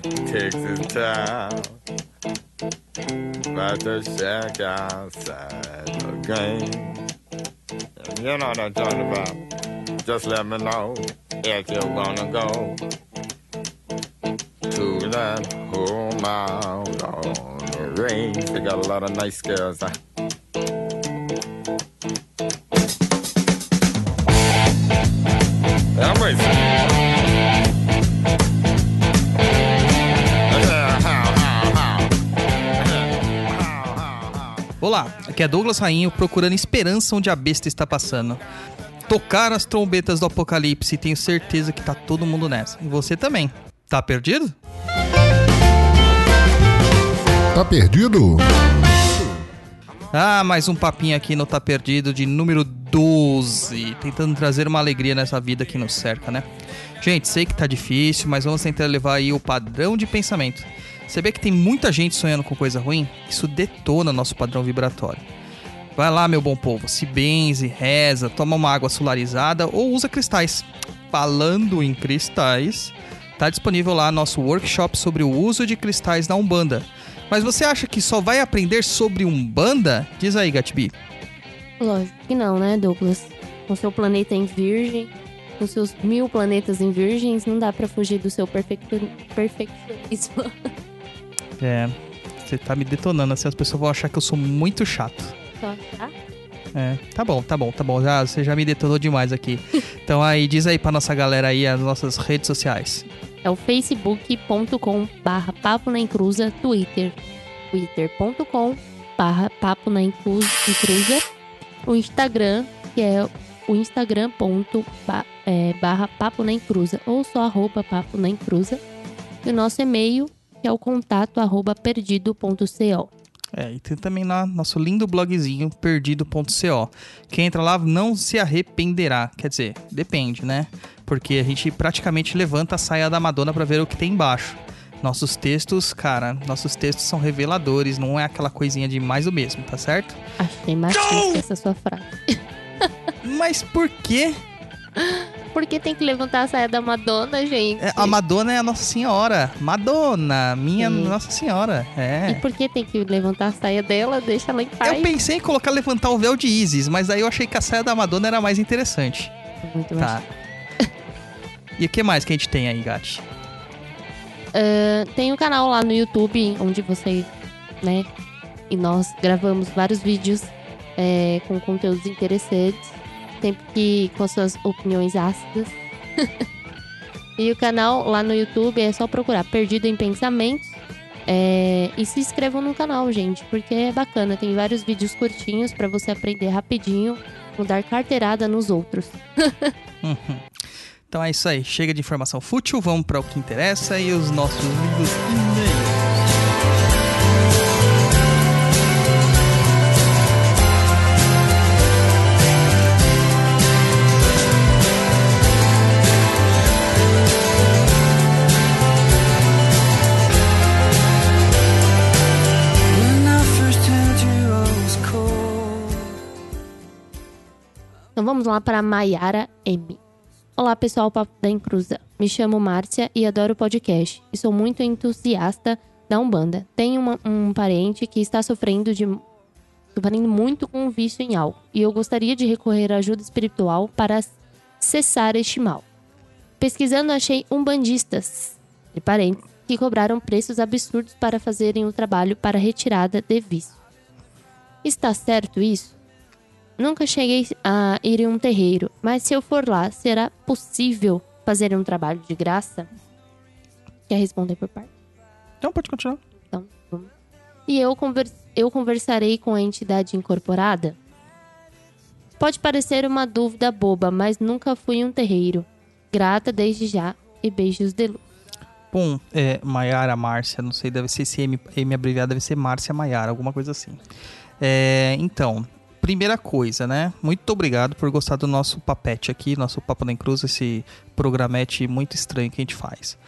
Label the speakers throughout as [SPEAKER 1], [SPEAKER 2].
[SPEAKER 1] that takes his time. About to shack outside the game. You know what I'm talking about. Just let me know if you're gonna go to that home out on the range. They got a lot of nice girls. Huh?
[SPEAKER 2] Aqui é Douglas Rainho procurando esperança onde a besta está passando. Tocar as trombetas do apocalipse e tenho certeza que tá todo mundo nessa. E você também. Tá perdido?
[SPEAKER 3] Tá perdido?
[SPEAKER 2] Ah, mais um papinho aqui no Tá Perdido de número 12. Tentando trazer uma alegria nessa vida que nos cerca, né? Gente, sei que tá difícil, mas vamos tentar levar aí o padrão de pensamento. Você vê que tem muita gente sonhando com coisa ruim? Isso detona nosso padrão vibratório. Vai lá, meu bom povo, se benze, reza, toma uma água solarizada ou usa cristais. Falando em cristais, tá disponível lá nosso workshop sobre o uso de cristais na Umbanda. Mas você acha que só vai aprender sobre Umbanda? Diz aí, Gatbi.
[SPEAKER 4] Lógico que não, né, Douglas? Com seu planeta em virgem, com seus mil planetas em virgens, não dá pra fugir do seu perfeccio- perfeccionismo.
[SPEAKER 2] É, você tá me detonando assim, as pessoas vão achar que eu sou muito chato.
[SPEAKER 4] Só, tá?
[SPEAKER 2] É, tá bom, tá bom, tá bom. Já, você já me detonou demais aqui. Então aí, diz aí pra nossa galera aí as nossas redes sociais.
[SPEAKER 4] É o facebook.com barra papo na encruza, twitter, twitter.com barra papo na encruza, o instagram, que é o instagram ponto ba- é, barra papo na encruza, ou só arroba papo na encruza, e o nosso e-mail, que é o contato arroba perdido.co.
[SPEAKER 2] É, e tem também lá nosso lindo blogzinho perdido.co. Quem entra lá não se arrependerá. Quer dizer, depende, né? Porque a gente praticamente levanta a saia da Madonna pra ver o que tem embaixo. Nossos textos, cara, nossos textos são reveladores, não é aquela coisinha de mais o mesmo, tá certo?
[SPEAKER 4] Achei machista essa sua frase.
[SPEAKER 2] Mas por quê?
[SPEAKER 4] Por que tem que levantar a saia da Madonna, gente?
[SPEAKER 2] É, a Madonna é a Nossa Senhora. Madonna, minha
[SPEAKER 4] Sim.
[SPEAKER 2] Nossa Senhora.
[SPEAKER 4] E
[SPEAKER 2] É.
[SPEAKER 4] por que tem que levantar a saia dela? Deixa ela em paz.
[SPEAKER 2] Eu pensei em colocar levantar o véu de Isis, mas aí eu achei que a saia da Madonna era mais interessante.
[SPEAKER 4] Muito
[SPEAKER 2] Tá. E o que mais que a gente tem aí, Gati?
[SPEAKER 4] Ah, tem um canal lá no YouTube onde você, né? E nós gravamos vários vídeos é, com conteúdos interessantes, sempre que com suas opiniões ácidas. e o canal lá no YouTube é só procurar Perdido em Pensamentos. É, e se inscrevam no canal, gente, porque é bacana. Tem vários vídeos curtinhos pra você aprender rapidinho, mudar carteirada nos outros.
[SPEAKER 2] Então é isso aí. Chega de informação fútil, vamos para o que interessa e os nossos lindos
[SPEAKER 4] vamos lá para Maiara M. Olá pessoal Papo da Encruza. Me chamo Márcia e adoro o podcast. E sou muito entusiasta da Umbanda. Tenho uma- um parente que está sofrendo de sofrendo muito com um vício em álcool. E eu gostaria de recorrer à ajuda espiritual para cessar este mal. Pesquisando achei umbandistas, de parentes, que cobraram preços absurdos para fazerem o trabalho para retirada de vício. Está certo isso? Nunca cheguei a ir em um terreiro, mas se eu for lá, será possível fazer um trabalho de graça? Quer responder por parte?
[SPEAKER 2] Então pode continuar.
[SPEAKER 4] Então, vamos. E eu, conver- eu conversarei com a entidade incorporada? Pode parecer uma dúvida boba, mas nunca fui em um terreiro. Grata desde já e beijos de luz.
[SPEAKER 2] Bom, é, Maiara Márcia, não sei, deve ser esse M, M abreviado, deve ser Márcia Maiara, alguma coisa assim. É, então, primeira coisa, né? Muito obrigado por gostar do nosso papete aqui, nosso Papo da Cruz, esse programete muito estranho que a gente faz.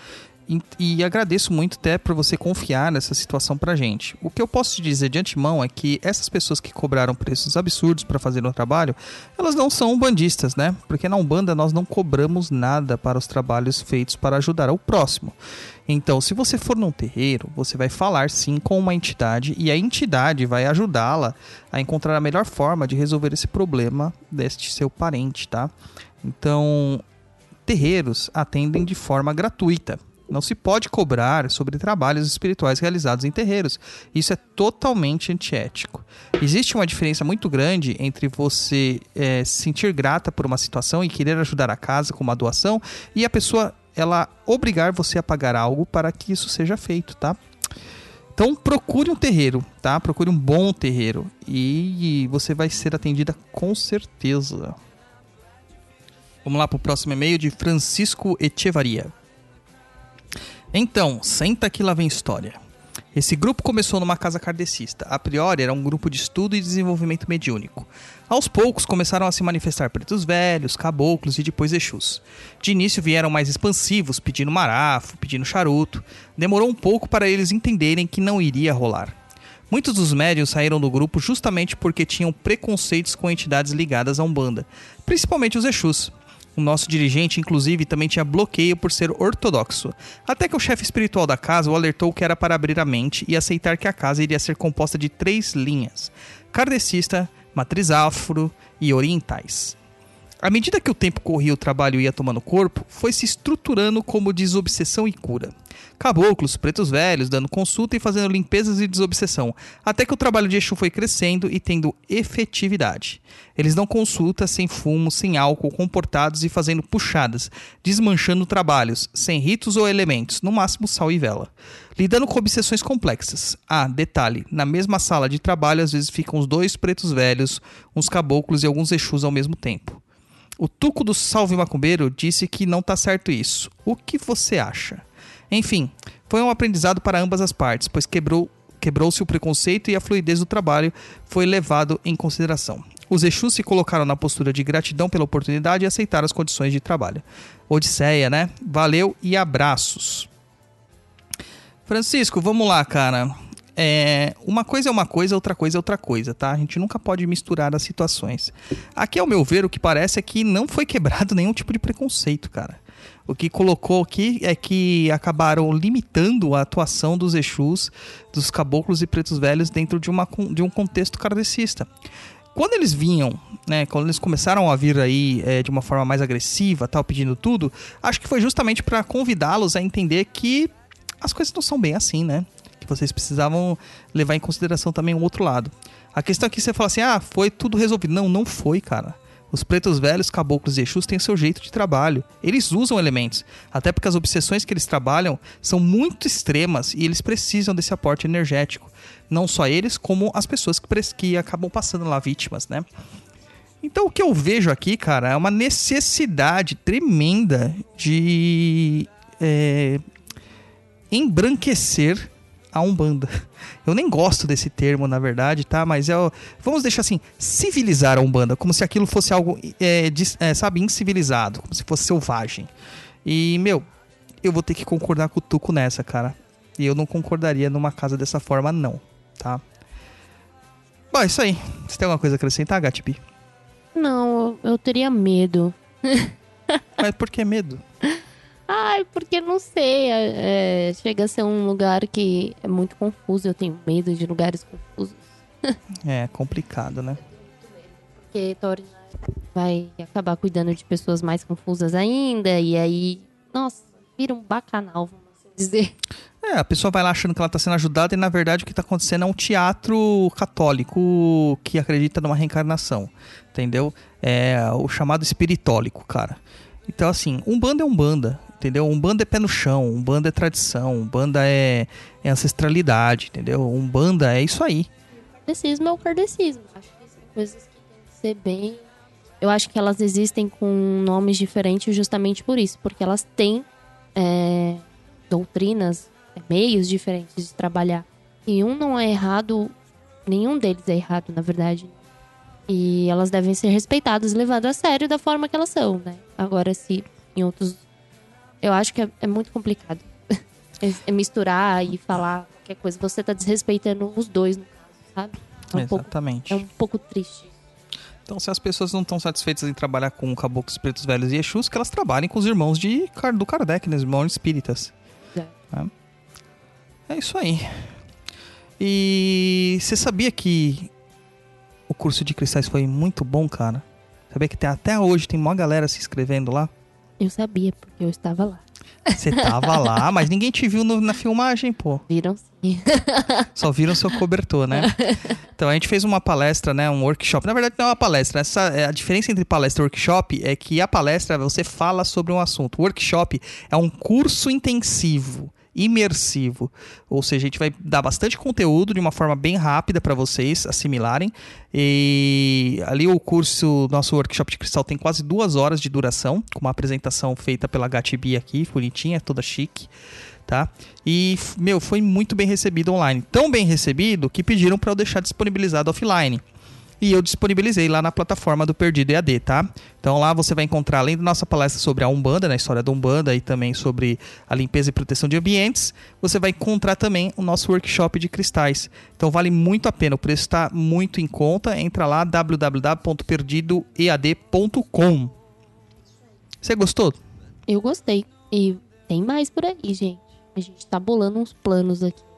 [SPEAKER 2] E, agradeço muito até por você confiar nessa situação pra gente. O que eu posso te dizer de antemão é que essas pessoas que cobraram preços absurdos para fazer um trabalho, elas não são bandistas, né? Porque na Umbanda nós não cobramos nada para os trabalhos feitos para ajudar ao próximo. Então, se você for num terreiro, você vai falar sim com uma entidade e a entidade vai ajudá-la a encontrar a melhor forma de resolver esse problema deste seu parente, tá? Então, terreiros atendem de forma gratuita. Não se pode cobrar sobre trabalhos espirituais realizados em terreiros. Isso é totalmente antiético. Existe uma diferença muito grande entre você eh, se sentir grata por uma situação e querer ajudar a casa com uma doação e a pessoa ela obrigar você a pagar algo para que isso seja feito, tá? Então procure um terreiro, tá? Procure um bom terreiro e você vai ser atendida com certeza. Vamos lá para o próximo e-mail de Francisco Echevaria. Então, senta que lá vem história. Esse grupo começou numa casa kardecista. A priori era um grupo de estudo e desenvolvimento mediúnico. Aos poucos começaram a se manifestar pretos velhos, caboclos e depois exus. De início vieram mais expansivos, pedindo marafo, pedindo charuto. Demorou um pouco para eles entenderem que não iria rolar. Muitos dos médios saíram do grupo justamente porque tinham preconceitos com entidades ligadas à Umbanda, principalmente os Exus. O nosso dirigente, inclusive, também tinha bloqueio por ser ortodoxo. Até que o chefe espiritual da casa o alertou que era para abrir a mente e aceitar que a casa iria ser composta de três linhas: kardecista, matriz afro e orientais. À medida que o tempo corria o trabalho ia tomando corpo, foi se estruturando como desobsessão e cura. Caboclos, pretos velhos, dando consulta e fazendo limpezas e desobsessão, até que o trabalho de Exu foi crescendo e tendo efetividade. Eles dão consulta sem fumo, sem álcool, comportados e fazendo puxadas, desmanchando trabalhos, sem ritos ou elementos, no máximo sal e vela. Lidando com obsessões complexas. Ah, detalhe: na mesma sala de trabalho às vezes ficam os dois pretos velhos, uns caboclos e alguns Exus ao mesmo tempo. O Tuco do Salve Macumbeiro disse que não tá certo isso. O que você acha? Enfim, foi um aprendizado para ambas as partes, pois quebrou quebrou-se o preconceito e a fluidez do trabalho foi levado em consideração. Os Exus se colocaram na postura de gratidão pela oportunidade e aceitaram as condições de trabalho. Odisseia, né? Valeu e abraços. Francisco, vamos lá, cara. É, uma coisa é uma coisa, outra coisa é outra coisa, tá? A gente nunca pode misturar as situações. Aqui, ao meu ver, o que parece é que não foi quebrado nenhum tipo de preconceito, cara. O que colocou aqui é que acabaram limitando a atuação dos Exus, dos caboclos e pretos velhos dentro de, uma, de um contexto kardecista. Quando eles vinham, né, quando eles começaram a vir aí é, de uma forma mais agressiva, tal, pedindo tudo, acho que foi justamente para convidá-los a entender que as coisas não são bem assim, né? Vocês precisavam levar em consideração também o outro lado. A questão é que você fala assim, ah, foi tudo resolvido. Não, não foi, cara. Os pretos velhos, caboclos e Exus têm seu jeito de trabalho. Eles usam elementos, até porque as obsessões que eles trabalham são muito extremas e eles precisam desse aporte energético. Não só eles, como as pessoas que, que acabam passando lá vítimas, né? Então o que eu vejo aqui, cara, é uma necessidade tremenda de é, embranquecer a Umbanda. Eu nem gosto desse termo, na verdade, tá? Mas é, o- vamos deixar assim, civilizar a Umbanda, como se aquilo fosse algo, é, dis- é, sabe, incivilizado, como se fosse selvagem. E, meu, eu vou ter que concordar com o Tuco nessa, cara. E eu não concordaria numa casa dessa forma, não, tá? Bom, é isso aí. Você tem alguma coisa a acrescentar, Gatibi?
[SPEAKER 4] Não, eu teria medo.
[SPEAKER 2] Mas por que medo?
[SPEAKER 4] Ai, porque não sei. é, é, chega a ser um lugar que é muito confuso. Eu tenho medo de lugares confusos.
[SPEAKER 2] É complicado, né?
[SPEAKER 4] Porque Tori vai acabar cuidando de pessoas mais confusas ainda. E aí, nossa, vira um bacanal, vamos assim dizer.
[SPEAKER 2] É, a pessoa vai lá achando que ela tá sendo ajudada e na verdade o que tá acontecendo é um teatro católico que acredita numa reencarnação, entendeu? É o chamado espiritólico, cara. Então assim, Umbanda é Umbanda, entendeu? Umbanda é pé no chão, Umbanda é tradição, Umbanda é, é ancestralidade, entendeu? Umbanda é isso aí.
[SPEAKER 4] Kardecismo é o kardecismo. Acho que são coisas que tem que ser bem. Eu acho que elas existem com nomes diferentes justamente por isso, porque elas têm é, doutrinas, é, meios diferentes de trabalhar. E um não é errado, nenhum deles é errado, na verdade. E elas devem ser respeitadas levadas a sério da forma que elas são, né? Agora, se em outros. Eu acho que é, é muito complicado. é- é misturar e falar qualquer coisa. Você tá desrespeitando os dois, no caso, sabe? É um, pouco,
[SPEAKER 2] Exatamente.
[SPEAKER 4] é um pouco triste.
[SPEAKER 2] Então, se as pessoas não estão satisfeitas em trabalhar com caboclos pretos velhos e Exus, que elas trabalhem com os irmãos de, do Kardec, né? Os irmãos espíritas.
[SPEAKER 4] É.
[SPEAKER 2] É isso aí. E você sabia que o curso de cristais foi muito bom, cara? Sabia que tem, até hoje tem uma galera se inscrevendo lá?
[SPEAKER 4] Eu sabia, porque eu estava lá.
[SPEAKER 2] Você tava lá, mas ninguém te viu no- na filmagem, pô.
[SPEAKER 4] Viram sim.
[SPEAKER 2] Só viram seu cobertor, né? Então a gente fez uma palestra, né? Um workshop. Na verdade, não é uma palestra. Essa, é, a diferença entre palestra e workshop é que a palestra você fala sobre um assunto. O workshop é um curso intensivo. Imersivo, ou seja, a gente vai dar bastante conteúdo de uma forma bem rápida para vocês assimilarem. E ali o curso, nosso workshop de cristal tem quase duas horas de duração, com uma apresentação feita pela Gatibi aqui, bonitinha, toda chique tá? E, meu, foi muito bem recebido online. Tão bem recebido que pediram para eu deixar disponibilizado offline. E eu disponibilizei lá na plataforma do Perdido EAD, tá? Então lá você vai encontrar, além da nossa palestra sobre a Umbanda, na história da Umbanda e também sobre a limpeza e proteção de ambientes, você vai encontrar também o nosso workshop de cristais. Então vale muito a pena, o preço está muito em conta. Entra lá www.perdidoead.com. Você gostou?
[SPEAKER 4] Eu gostei. E tem mais por aí, gente. A gente tá bolando uns planos aqui.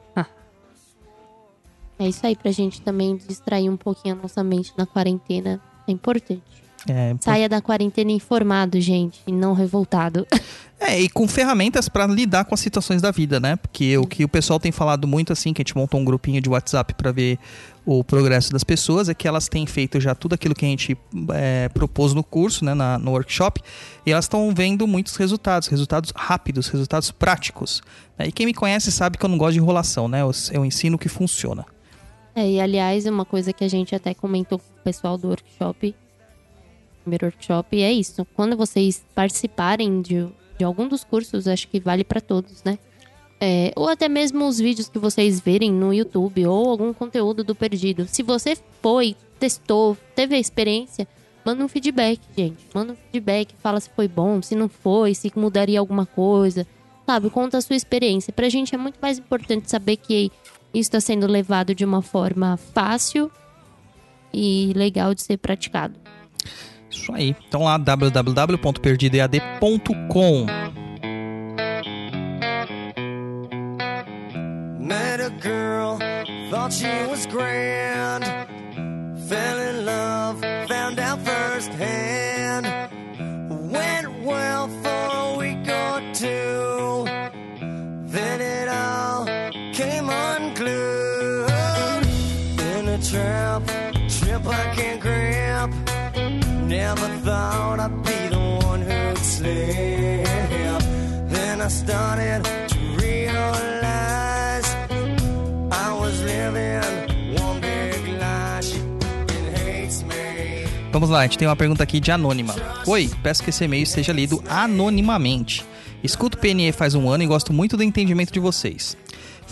[SPEAKER 4] É isso aí, pra gente também distrair um pouquinho a nossa mente na quarentena. É importante.
[SPEAKER 2] É,
[SPEAKER 4] Saia da quarentena informado, gente, e não revoltado.
[SPEAKER 2] É, e com ferramentas pra lidar com as situações da vida, né? Porque o que o pessoal tem falado muito assim, que a gente montou um grupinho de WhatsApp pra ver o progresso das pessoas, é que elas têm feito já tudo aquilo que a gente é, propôs no curso, né, na- no workshop, e elas estão vendo muitos resultados, resultados rápidos, resultados práticos. né? E quem me conhece sabe que eu não gosto de enrolação, né? Eu, eu ensino o que funciona.
[SPEAKER 4] É, e aliás, uma coisa que a gente até comentou com o pessoal do workshop, primeiro workshop, é isso. Quando vocês participarem de, de algum dos cursos, acho que vale pra todos, né? É, ou até mesmo os vídeos que vocês verem no YouTube ou algum conteúdo do Perdido. Se você foi, testou, teve a experiência, manda um feedback, gente. Manda um feedback, fala se foi bom, se não foi, se mudaria alguma coisa. Sabe, conta a sua experiência. Pra gente é muito mais importante saber que está sendo levado de uma forma fácil e legal de ser praticado.
[SPEAKER 2] Isso aí. Então lá www.perdidoead.com.
[SPEAKER 5] Met a girl, thought she was grand. Fell in love, found out firsthand. Never thought I'd be the one who'd slip. Then I started to realize I was living.
[SPEAKER 2] Vamos lá, a gente tem uma pergunta aqui de anônima. Oi, peço que esse e-mail seja lido anonimamente. Escuto o PNE faz um ano e gosto muito do entendimento de vocês.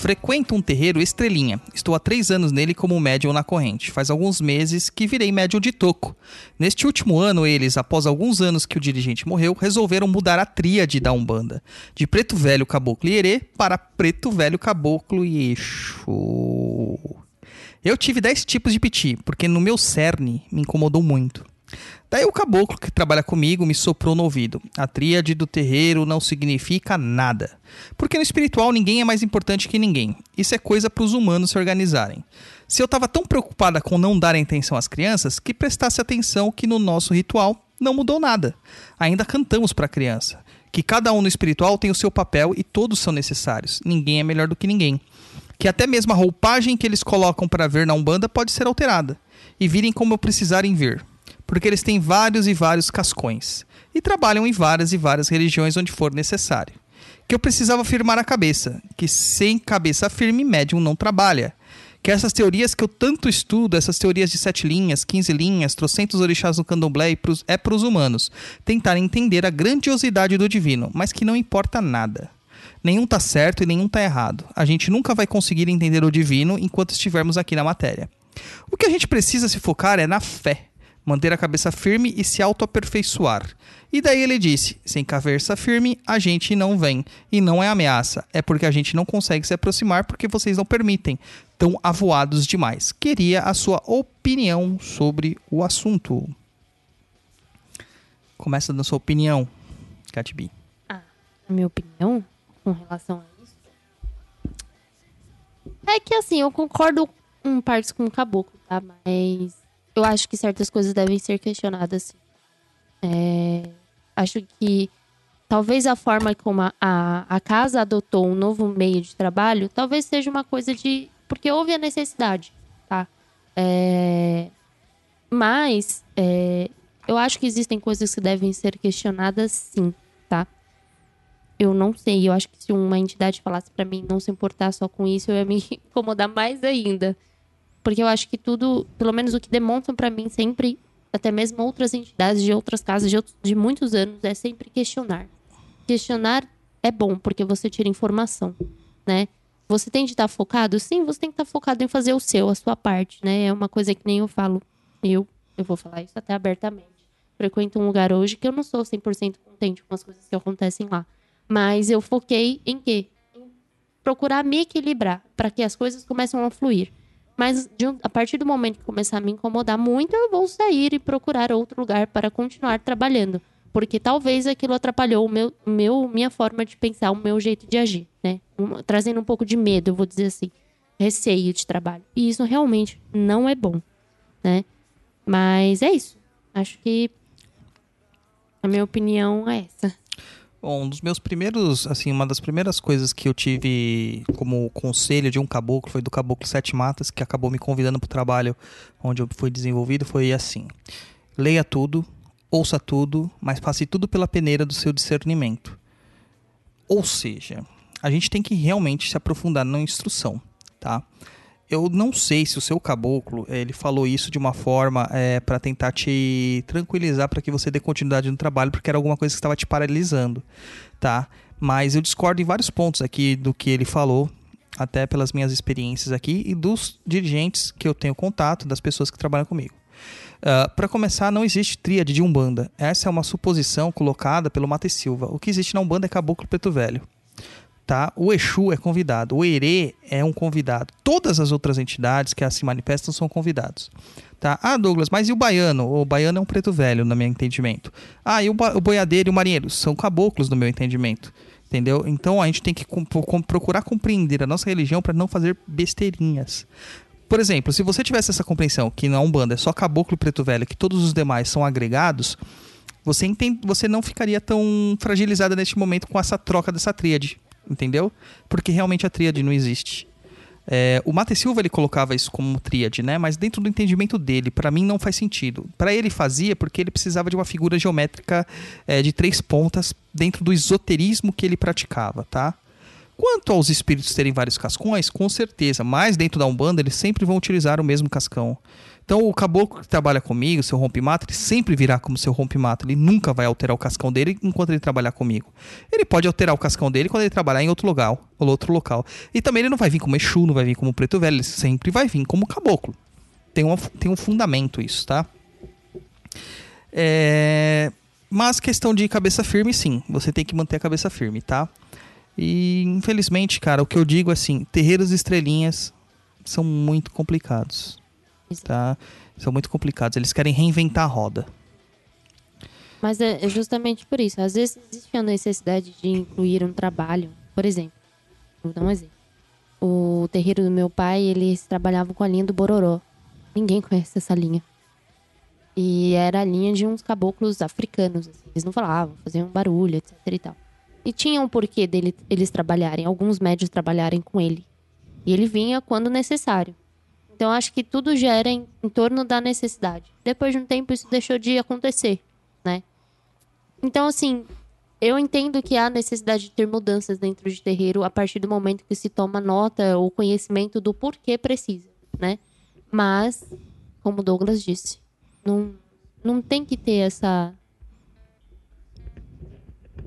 [SPEAKER 2] Frequento um terreiro estrelinha. Estou há três anos nele como médium na corrente. Faz alguns meses que virei médium de toco. Neste último ano, eles, após alguns anos que o dirigente morreu, resolveram mudar a tríade da Umbanda. De preto velho caboclo e para preto velho caboclo e. Eu tive 10 tipos de piti, porque no meu cerne me incomodou muito. Daí o caboclo que trabalha comigo me soprou no ouvido. A tríade do terreiro não significa nada. Porque no espiritual ninguém é mais importante que ninguém. Isso é coisa para os humanos se organizarem. Se eu estava tão preocupada com não dar atenção às crianças, que prestasse atenção que no nosso ritual não mudou nada. Ainda cantamos para a criança. Que cada um no espiritual tem o seu papel e todos são necessários. Ninguém é melhor do que ninguém que até mesmo a roupagem que eles colocam para ver na Umbanda pode ser alterada e virem como precisarem ver, porque eles têm vários e vários cascões e trabalham em várias e várias religiões onde for necessário. Que eu precisava firmar a cabeça, que sem cabeça firme médium não trabalha. Que essas teorias que eu tanto estudo, essas teorias de sete linhas, 15 linhas, trocentos orixás no candomblé é para os humanos tentarem entender a grandiosidade do divino, mas que não importa nada. Nenhum tá certo e nenhum tá errado. A gente nunca vai conseguir entender o divino enquanto estivermos aqui na matéria. O que a gente precisa se focar é na fé, manter a cabeça firme e se autoaperfeiçoar. E daí ele disse: sem cabeça firme, a gente não vem. E não é ameaça, é porque a gente não consegue se aproximar porque vocês não permitem. Tão avoados demais. Queria a sua opinião sobre o assunto. Começa dando sua opinião, Catibi.
[SPEAKER 4] Ah, a minha opinião com relação a isso é que assim, eu concordo em partes com o caboclo, tá? Mas eu acho que certas coisas devem ser questionadas. É, acho que talvez a forma como a, a, casa adotou um novo meio de trabalho, talvez seja uma coisa de. Porque houve a necessidade, tá? É, mas é, eu acho que existem coisas que devem ser questionadas, sim, tá? Eu não sei, eu acho que se uma entidade falasse pra mim não se importar só com isso, eu ia me incomodar mais ainda. Porque eu acho que tudo, pelo menos o que demonstram pra mim sempre, até mesmo outras entidades de outras casas de, outros- de muitos anos, é sempre questionar. Questionar é bom, porque você tira informação, né? Você tem de estar focado? Sim, você tem que estar focado em fazer o seu, a sua parte, né? É uma coisa que nem eu falo. Eu, eu vou falar isso até abertamente. Frequento um lugar hoje que eu não sou 100% contente com as coisas que acontecem lá. Mas eu foquei em quê? Em procurar me equilibrar para que as coisas comecem a fluir. Mas um- a partir do momento que começar a me incomodar muito, eu vou sair e procurar outro lugar para continuar trabalhando. Porque talvez aquilo atrapalhou o meu, meu, minha forma de pensar, o meu jeito de agir, né? Trazendo um pouco de medo, eu vou dizer assim. Receio de trabalho. E isso realmente não é bom, né? Mas é isso. Acho que a minha opinião é essa.
[SPEAKER 2] Um dos meus primeiros, assim, uma das primeiras coisas que eu tive como conselho de um caboclo foi do caboclo Sete Matas, que acabou me convidando para o trabalho onde eu fui desenvolvido, foi assim: leia tudo, ouça tudo, mas passe tudo pela peneira do seu discernimento. Ou seja, a gente tem que realmente se aprofundar na instrução, tá? Eu não sei se o seu caboclo eh, ele falou isso de uma forma para tentar te tranquilizar para que você dê continuidade no trabalho, porque era alguma coisa que estava te paralisando, tá? Mas eu discordo em vários pontos aqui do que ele falou, até pelas minhas experiências aqui e dos dirigentes que eu tenho contato, das pessoas que trabalham comigo. para começar, não existe tríade de Umbanda. Essa é uma suposição colocada pelo Mate Silva. O que existe na Umbanda é caboclo preto velho tá? O Exu é convidado, o Herê é um convidado. Todas as outras entidades que se manifestam são convidados. Tá? Ah, Douglas, mas e o baiano? O baiano é um preto velho, no meu entendimento. Ah, e o, o boiadeiro e o marinheiro? São caboclos, no meu entendimento. Entendeu? Então a gente tem que com- com- procurar compreender a nossa religião para não fazer besteirinhas. Por exemplo, se você tivesse essa compreensão que na Umbanda é só caboclo e preto velho, que todos os demais são agregados, você, entende, você não ficaria tão fragilizada neste momento com essa troca dessa tríade, entendeu? Porque realmente a tríade não existe. É, o Mate Silva ele colocava isso como tríade, né? Mas dentro do entendimento dele, para mim não faz sentido. Para ele fazia porque ele precisava de uma figura geométrica é, de três pontas dentro do esoterismo que ele praticava, tá? Quanto aos espíritos terem vários cascões, com certeza, mas dentro da Umbanda eles sempre vão utilizar o mesmo cascão. Então o caboclo que trabalha comigo, seu rompe-mato, ele sempre virá como seu rompe-mato. Ele nunca vai alterar o cascão dele enquanto ele trabalhar comigo. Ele pode alterar o cascão dele quando ele trabalhar em outro lugar, ou outro local. E também ele não vai vir como Exu, não vai vir como Preto Velho, ele sempre vai vir como caboclo. Tem, uma, tem um fundamento isso, tá? É, Mas questão de cabeça firme, sim. Você tem que manter a cabeça firme, tá? E infelizmente, cara, o que eu digo é assim, terreiros e estrelinhas são muito complicados. Tá? São muito complicados. Eles querem reinventar a roda.
[SPEAKER 4] Mas é é justamente por isso. Às vezes existe a necessidade de incluir um trabalho. Por exemplo, vou dar um exemplo. O terreiro do meu pai, eles trabalhavam com a linha do Bororó. Ninguém conhece essa linha. E era a linha de uns caboclos africanos. assim. Eles não falavam, faziam barulho, etc e tal. E tinha um porquê dele, eles trabalharem, alguns médios trabalharem com ele. E ele vinha quando necessário. Então acho que tudo gera em, em torno da necessidade. Depois de um tempo isso deixou de acontecer, né? Então assim, eu entendo que há necessidade de ter mudanças dentro de terreiro a partir do momento que se toma nota ou conhecimento do porquê precisa, né? Mas, como Douglas disse, não, não tem que ter essa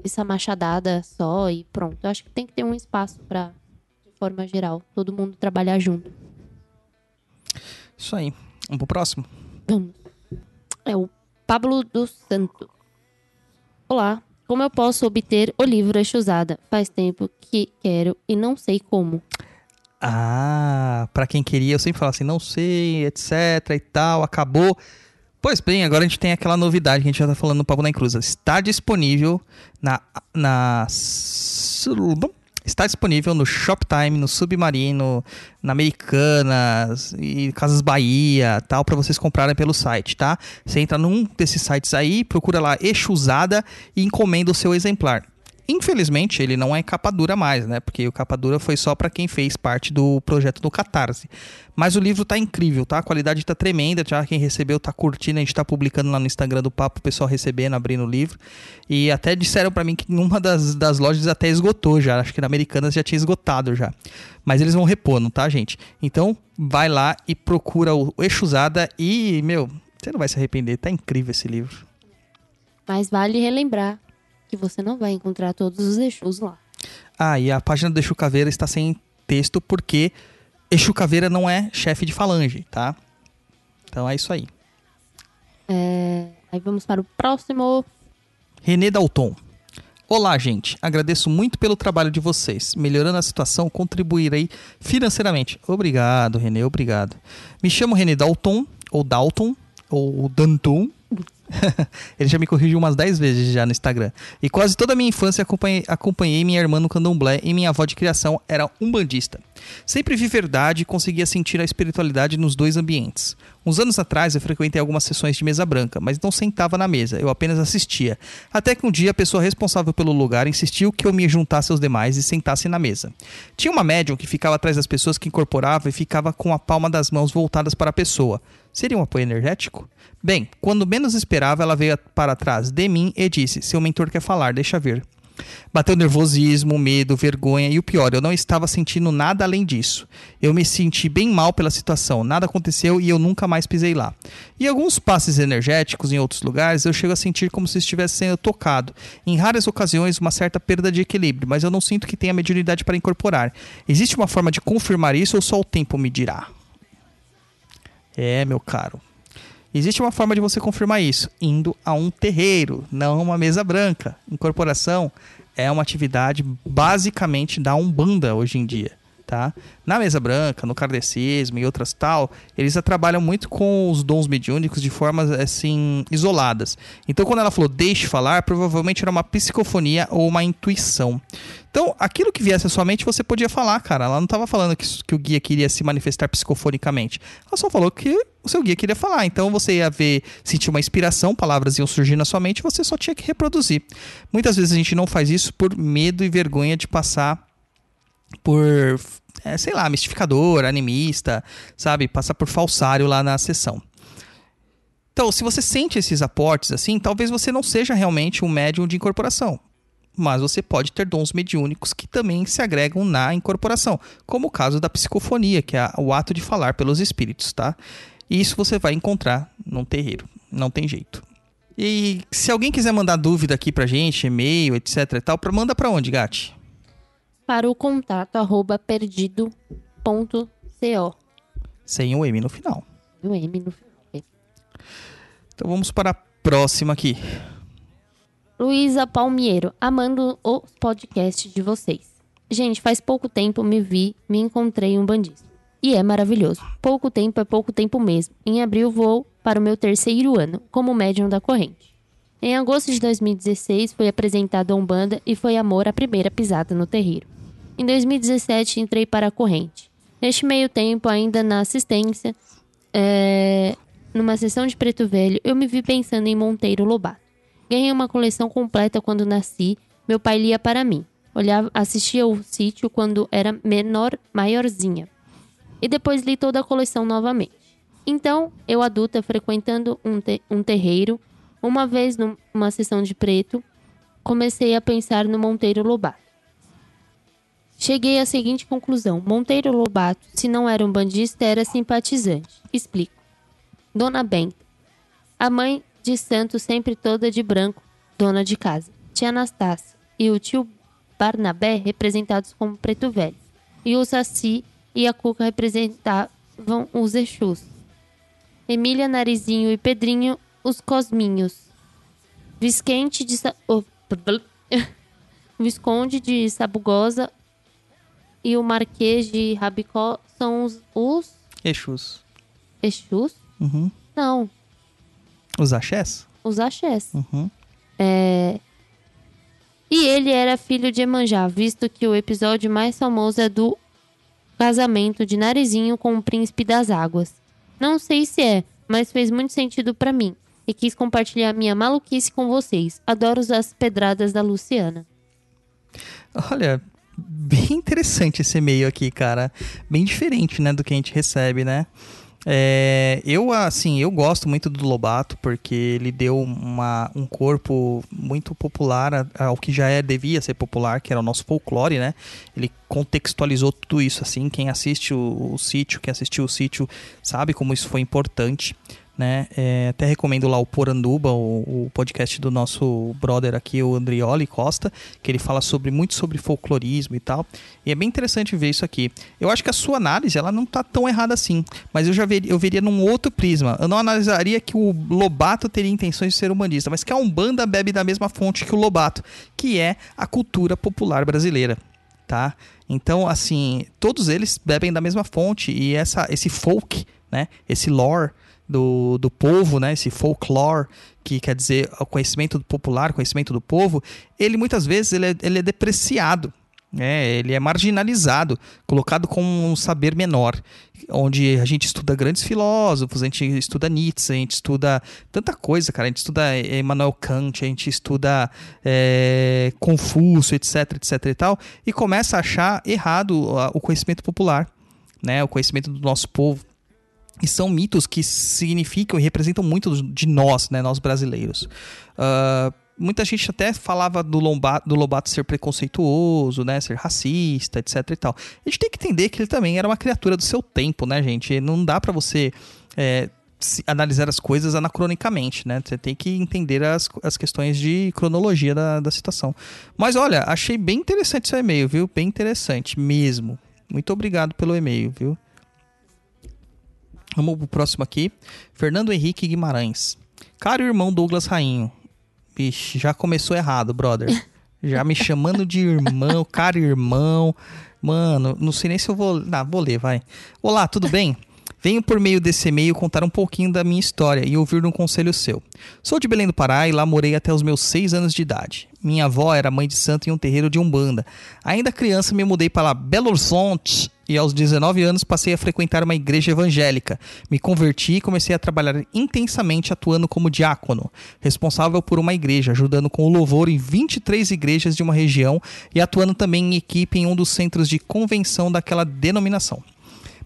[SPEAKER 4] essa machadada só e pronto. Eu acho que tem que ter um espaço para de forma geral, todo mundo trabalhar junto.
[SPEAKER 2] Isso aí. Vamos pro próximo?
[SPEAKER 4] Vamos. É o Pablo dos Santos. Olá, como eu posso obter o livro Exusada? Faz tempo que quero e não sei como.
[SPEAKER 2] Ah, pra quem queria, eu sempre falo assim, não sei, etc e tal, acabou. Pois bem, agora a gente tem aquela novidade que a gente já tá falando no Papo na Encruza. Está disponível na, na está disponível no Shoptime, no Submarino, na Americanas e Casas Bahia, tal, para vocês comprarem pelo site, tá? Você entra num desses sites aí, procura lá Eixo Usada e encomenda o seu exemplar. Infelizmente, ele não é capa dura mais, né? Porque o capa dura foi só para quem fez parte do projeto do Catarse. Mas o livro tá incrível, tá? A qualidade tá tremenda, já quem recebeu tá curtindo, a gente tá publicando lá no Instagram do Papo, o pessoal recebendo, abrindo o livro. E até disseram para mim que numa das, das lojas até esgotou já, acho que na Americanas já tinha esgotado já. Mas eles vão repor, não tá, gente? Então, vai lá e procura o Exusada e, meu, você não vai se arrepender, tá incrível esse livro.
[SPEAKER 4] Mas vale relembrar que você não vai encontrar todos os Exus lá.
[SPEAKER 2] Ah, e a página do Exu Caveira está sem texto porque Exu Caveira não é chefe de falange, tá? Então é isso aí.
[SPEAKER 4] É, Aí vamos para o próximo.
[SPEAKER 2] Renê Dalton. Olá, gente. Agradeço muito pelo trabalho de vocês. Melhorando a situação, contribuirei financeiramente. Obrigado, Renê, obrigado. Me chamo Renê Dalton, ou Dalton, ou Danton. Ele já me corrigiu umas 10 vezes já no Instagram. E quase toda a minha infância acompanhei, acompanhei minha irmã no candomblé e minha avó de criação era umbandista. Sempre vi verdade e conseguia sentir a espiritualidade nos dois ambientes. Uns anos atrás eu frequentei algumas sessões de mesa branca, mas não sentava na mesa, eu apenas assistia. Até que um dia a pessoa responsável pelo lugar insistiu que eu me juntasse aos demais e sentasse na mesa. Tinha uma médium que ficava atrás das pessoas que incorporava e ficava com a palma das mãos voltadas para a pessoa. Seria um apoio energético? Bem, quando menos esperava, ela veio para trás de mim e disse: Seu mentor quer falar, deixa ver. Bateu nervosismo, medo, vergonha e o pior, eu não estava sentindo nada além disso. Eu me senti bem mal pela situação, nada aconteceu e eu nunca mais pisei lá. E alguns passes energéticos em outros lugares eu chego a sentir como se estivesse sendo tocado. Em raras ocasiões, uma certa perda de equilíbrio, mas eu não sinto que tenha mediunidade para incorporar. Existe uma forma de confirmar isso ou só o tempo me dirá? É, meu caro. Existe uma forma de você confirmar isso, indo a um terreiro, não uma mesa branca. Incorporação é uma atividade basicamente da Umbanda hoje em dia, tá? Na mesa branca, no kardecismo e outras tal, eles trabalham muito com os dons mediúnicos de formas assim isoladas. Então quando ela falou deixe falar, provavelmente era uma psicofonia ou uma intuição. Então, aquilo que viesse à sua mente, você podia falar, cara. Ela não estava falando que, que o guia queria se manifestar psicofonicamente. Ela só falou que o seu guia queria falar. Então, você ia ver, sentir uma inspiração, palavras iam surgir na sua mente, você só tinha que reproduzir. Muitas vezes a gente não faz isso por medo e vergonha de passar por, é, sei lá, mistificador, animista, sabe? Passar por falsário lá na sessão. Então, se você sente esses aportes assim, talvez você não seja realmente um médium de incorporação mas você pode ter dons mediúnicos que também se agregam na incorporação, como o caso da psicofonia, que é o ato de falar pelos espíritos, tá? E isso você vai encontrar num terreiro, não tem jeito. E se alguém quiser mandar dúvida aqui pra gente, e-mail, etc e tal, manda pra onde, Gati?
[SPEAKER 4] Para o contato arroba perdido.co.
[SPEAKER 2] Sem o M no final.
[SPEAKER 4] O M no final.
[SPEAKER 2] Então vamos para a próxima aqui.
[SPEAKER 4] Luísa Palmiero, amando os podcasts de vocês. Gente, faz pouco tempo me vi, me encontrei um bandista. E é maravilhoso. Pouco tempo é pouco tempo mesmo. Em abril vou para o meu terceiro ano, como médium da corrente. Em agosto de 2016 foi apresentado a Umbanda e foi amor a primeira pisada no terreiro. Em 2017 entrei para a corrente. Neste meio tempo, ainda na assistência, é, numa sessão de preto velho, eu me vi pensando em Monteiro Lobato. Ganhei uma coleção completa quando nasci. Meu pai lia para mim. Olhava, assistia o sítio quando era menor, maiorzinha. E depois li toda a coleção novamente. Então, eu adulta, frequentando um, te um terreiro, uma vez numa sessão de preto, comecei a pensar no Monteiro Lobato. Cheguei à seguinte conclusão: Monteiro Lobato, se não era um bandista, era simpatizante. Explico. Dona Benta, a mãe de santo sempre toda de branco, dona de casa. Tia Anastácia e o tio Barnabé representados como preto velho. E o Saci e a Cuca representavam os Exus. Emília, Narizinho e Pedrinho os Cosminhos. Visquente de... Sa... oh, Visconde de Sabugosa e o Marquês de Rabicó são os, os
[SPEAKER 2] Exus.
[SPEAKER 4] Exus?
[SPEAKER 2] Uhum.
[SPEAKER 4] Não,
[SPEAKER 2] Os axés?
[SPEAKER 4] os Axés.
[SPEAKER 2] Uhum.
[SPEAKER 4] É... E ele era filho de Emanjá, visto que o episódio mais famoso é do casamento de Narizinho com o príncipe das águas. Não sei se é, mas fez muito sentido pra mim. E quis compartilhar minha maluquice com vocês. Adoro as pedradas da Luciana.
[SPEAKER 2] Olha, bem interessante esse e-mail aqui, cara. Bem diferente, né, do que a gente recebe, né? É, eu, assim, eu gosto muito do Lobato porque ele deu uma, um corpo muito popular ao que já é, devia ser popular, que era o nosso folclore, né? Ele contextualizou tudo isso, assim. Quem assiste o, o sítio, quem assistiu o sítio, sabe como isso foi importante. Né? É, até recomendo lá o Poranduba, o, o podcast do nosso brother aqui, o Andrioli Costa, que ele fala sobre muito sobre folclorismo e tal. E é bem interessante ver isso aqui. Eu acho que a sua análise ela não tá tão errada assim, mas eu já ver, eu veria num outro prisma. Eu não analisaria que o Lobato teria intenções de ser humanista, mas que a Umbanda bebe da mesma fonte que o Lobato, que é a cultura popular brasileira, tá? Então, assim, todos eles bebem da mesma fonte e essa esse folk, né? Esse lore do, do povo, né? Esse folklore, que quer dizer o conhecimento popular, conhecimento do povo, ele muitas vezes ele é, ele é depreciado, né? Ele é marginalizado, colocado como um saber menor, onde a gente estuda grandes filósofos, a gente estuda Nietzsche, a gente estuda tanta coisa, cara. A gente estuda Emmanuel Kant, a gente estuda é, Confúcio, etc, etc e tal, e começa a achar errado o conhecimento popular, né? O conhecimento do nosso povo. E são mitos que significam e representam muito de nós, né, nós brasileiros. Ah, muita gente até falava do Lobato, do Lobato ser preconceituoso, né, ser racista, etc e tal. A gente tem que entender que ele também era uma criatura do seu tempo, né, gente? Não dá pra você é, analisar as coisas anacronicamente, né? Você tem que entender as, as questões de cronologia da, da situação. Mas olha, achei bem interessante seu e-mail, viu? Bem interessante mesmo. Muito obrigado pelo e-mail, viu? Vamos pro próximo aqui. Fernando Henrique Guimarães. Caro irmão Douglas Rainho. Vixe, já começou errado, brother. Já me chamando de irmão, caro irmão. Mano, não sei nem se eu vou. Ah, vou ler, vai. Olá, tudo bem? Venho por meio desse e-mail contar um pouquinho da minha história e ouvir um conselho seu. Sou de Belém do Pará e lá morei até os meus 6 anos de idade. Minha avó era mãe de santo em um terreiro de Umbanda. Ainda criança me mudei para Belo Horizonte e aos 19 anos passei a frequentar uma igreja evangélica. Me converti e comecei a trabalhar intensamente atuando como diácono, responsável por uma igreja, ajudando com o louvor em 23 igrejas de uma região e atuando também em equipe em um dos centros de convenção daquela denominação.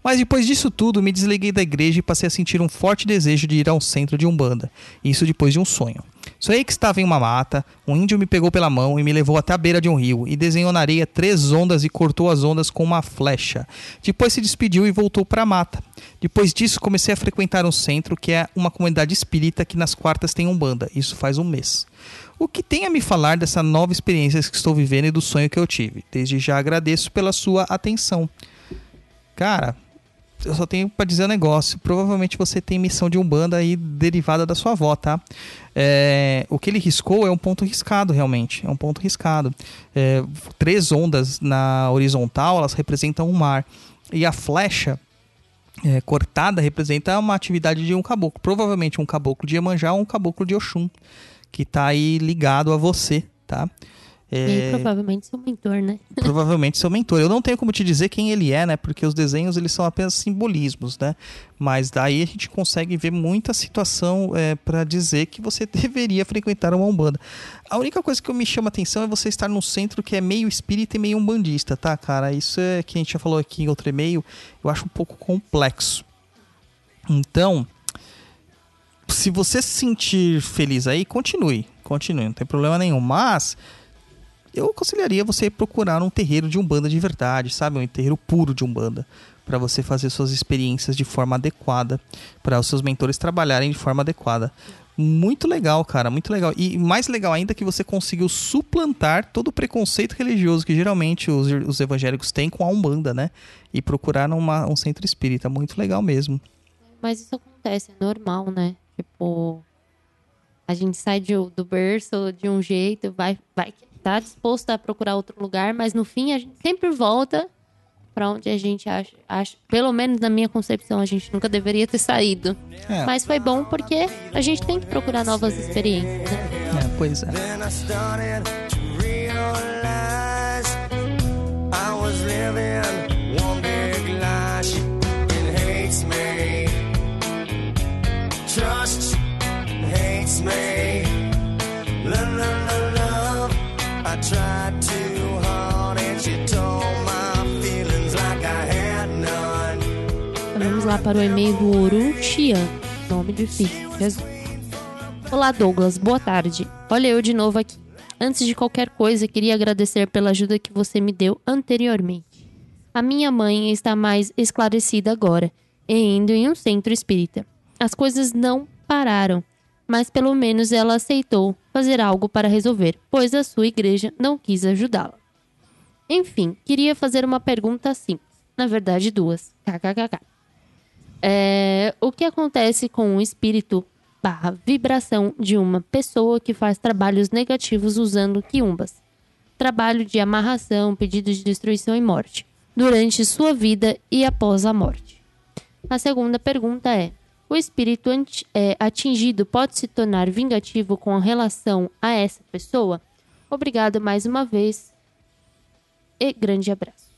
[SPEAKER 2] Mas depois disso tudo, me desliguei da igreja e passei a sentir um forte desejo de ir ao centro de Umbanda. Isso depois de um sonho. Sonhei que estava em uma mata, um índio me pegou pela mão e me levou até a beira de um rio e desenhou na areia três ondas e cortou as ondas com uma flecha. Depois se despediu e voltou para a mata. Depois disso, comecei a frequentar um centro que é uma comunidade espírita que nas quartas tem Umbanda. Isso faz um mês. O que tem a me falar dessa nova experiência que estou vivendo e do sonho que eu tive? Desde já agradeço pela sua atenção. Cara, eu só tenho pra dizer um negócio. Provavelmente você tem missão de Umbanda aí derivada da sua avó, tá? É, o que ele riscou é um ponto riscado, realmente. É um ponto riscado. É, três ondas na horizontal, elas representam o mar. E a flecha é, cortada representa uma atividade de um caboclo. Provavelmente um caboclo de Iemanjá ou um caboclo de Oxum. Que tá aí ligado a você, tá?
[SPEAKER 4] E aí, provavelmente seu mentor, né?
[SPEAKER 2] provavelmente seu mentor. Eu não tenho como te dizer quem ele é, né? Porque os desenhos eles são apenas simbolismos, né? Mas daí a gente consegue ver muita situação é, para dizer que você deveria frequentar uma umbanda. A única coisa que me chama atenção é você estar num centro que é meio espírita e meio umbandista, tá, cara? Isso é que a gente já falou aqui em outro e-mail. Eu acho um pouco complexo. Então, se você se sentir feliz aí, continue, continue, não tem problema nenhum. Mas eu aconselharia você procurar um terreiro de umbanda de verdade, sabe? Um terreiro puro de umbanda, para você fazer suas experiências de forma adequada, para os seus mentores trabalharem de forma adequada. Muito legal, cara, muito legal. E mais legal ainda que você conseguiu suplantar todo o preconceito religioso que geralmente os, os evangélicos têm com a umbanda, né? E procurar numa, um centro espírita. Muito legal mesmo.
[SPEAKER 4] Mas isso acontece, é normal, né? Tipo, A gente sai de- do berço de um jeito, vai, vai tá disposto a procurar outro lugar, mas no fim a gente sempre volta pra onde a gente acha, acha, pelo menos na minha concepção, a gente nunca deveria ter saído.
[SPEAKER 2] É.
[SPEAKER 4] Mas foi bom porque a gente tem que procurar novas experiências, né?
[SPEAKER 2] É, pois é.
[SPEAKER 5] Then I started
[SPEAKER 4] Vamos lá para o e-mail do Oruchian. Nome difícil. Olá, Douglas. Boa tarde. Olha eu de novo aqui. Antes de qualquer coisa, queria agradecer pela ajuda que você me deu anteriormente. A minha mãe está mais esclarecida agora, e indo em um centro espírita. As coisas não pararam, mas pelo menos ela aceitou fazer algo para resolver, pois a sua igreja não quis ajudá-la. Enfim, queria fazer uma pergunta simples. Na verdade, duas. KKKK. É, o que acontece com o espírito barra vibração de uma pessoa que faz trabalhos negativos usando quiumbas? Trabalho de amarração, pedido de destruição e morte, durante sua vida e após a morte. A segunda pergunta é: o espírito é, atingido pode se tornar vingativo com relação a essa pessoa? Obrigado mais uma vez e grande abraço.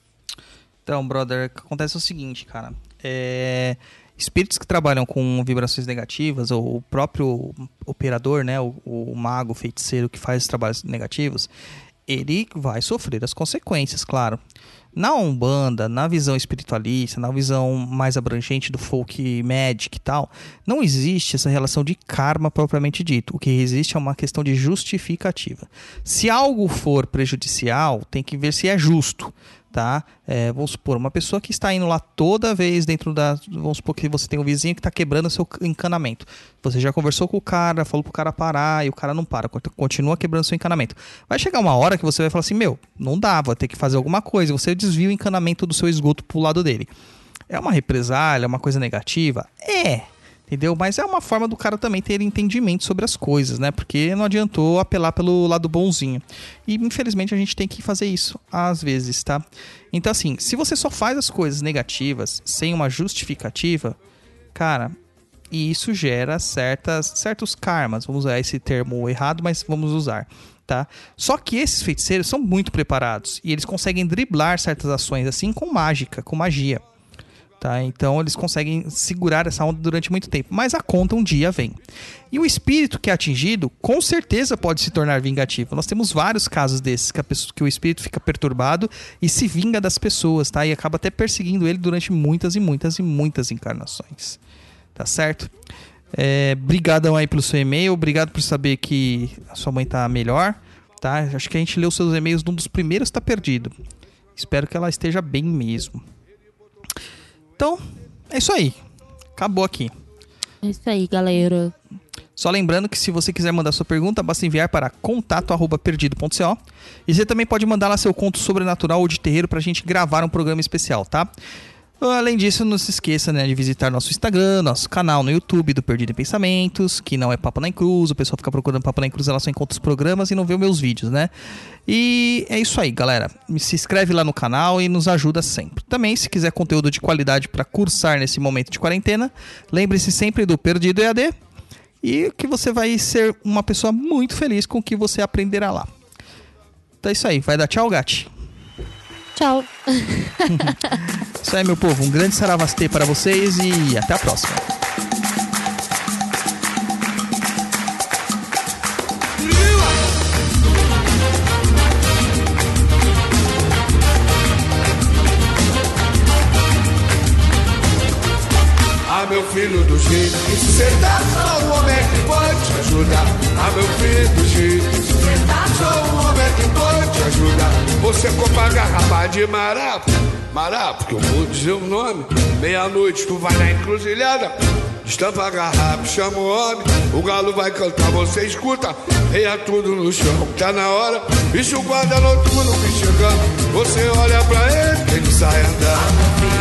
[SPEAKER 2] Então, brother, acontece o seguinte, cara. É, Espíritos que trabalham com vibrações negativas, ou o próprio operador, né, o, o mago, o feiticeiro que faz os trabalhos negativos, ele vai sofrer as consequências, claro. Na Umbanda, na visão espiritualista, na visão mais abrangente do folk magic e tal, não existe essa relação de karma propriamente dito. O que existe é uma questão de justificativa. Se algo for prejudicial, tem que ver se é justo tá? É, vamos supor, uma pessoa que está indo lá toda vez dentro da. Vamos supor que você tem um vizinho que está quebrando seu encanamento. Você já conversou com o cara, falou pro cara parar e o cara não para, continua quebrando seu encanamento. Vai chegar uma hora que você vai falar assim: meu, não dá, vou ter que fazer alguma coisa. Você desvia o encanamento do seu esgoto pro lado dele. É uma represália, é uma coisa negativa? É. Entendeu? Mas é uma forma do cara também ter entendimento sobre as coisas, né? Porque não adiantou apelar pelo lado bonzinho. E infelizmente a gente tem que fazer isso às vezes, tá? Então, assim, se você só faz as coisas negativas sem uma justificativa, cara, e isso gera certas, certos karmas. Vamos usar esse termo errado, mas vamos usar. Tá? Só que esses feiticeiros são muito preparados e eles conseguem driblar certas ações assim com mágica, com magia. Tá? Então eles conseguem segurar essa onda durante muito tempo, mas a conta um dia vem. E o espírito que é atingido, com certeza pode se tornar vingativo. Nós temos vários casos desses que, pessoa, que o espírito fica perturbado e se vinga das pessoas, tá? E acaba até perseguindo ele durante muitas e muitas e muitas encarnações. Tá certo? É, brigadão aí pelo seu e-mail, obrigado por saber que a sua mãe tá melhor, tá? Acho que a gente leu seus e-mails num dos primeiros tá perdido. Espero que ela esteja bem mesmo. Então, é isso aí. Acabou aqui.
[SPEAKER 4] É isso aí, galera.
[SPEAKER 2] Só lembrando que se você quiser mandar sua pergunta, basta enviar para contato@perdido.co. E você também pode mandar lá seu conto sobrenatural ou de terreiro pra gente gravar um programa especial, tá? Além disso, não se esqueça né, de visitar nosso Instagram, nosso canal no YouTube do Perdido em Pensamentos, que não é Papo na Cruz. O pessoal fica procurando Papo na Cruz, ela só encontra os programas e não vê os meus vídeos, né? E é isso aí, galera. Se inscreve lá no canal e nos ajuda sempre. Também, se quiser conteúdo de qualidade para cursar nesse momento de quarentena, lembre-se sempre do Perdido EAD e que você vai ser uma pessoa muito feliz com o que você aprenderá lá. Então é isso aí. Vai dar tchau, Gati.
[SPEAKER 4] Tchau.
[SPEAKER 2] Isso aí, meu povo. Um grande saravastê para vocês e até a próxima.
[SPEAKER 6] Ah, meu filho do jeito que cê tá, só um homem que pode te ajudar. Ah, meu filho do jeito que cê tá, só um homem que pode te ajudar. Você compra a garrafa de marapo, marapo, que eu vou dizer o nome. Meia-noite tu vai na encruzilhada, estampa a garrafa, chama o homem. O galo vai cantar, você escuta, reia tudo no chão. Tá na hora, bicho guarda noturno vem chegando. Você olha pra ele, ele sai andando.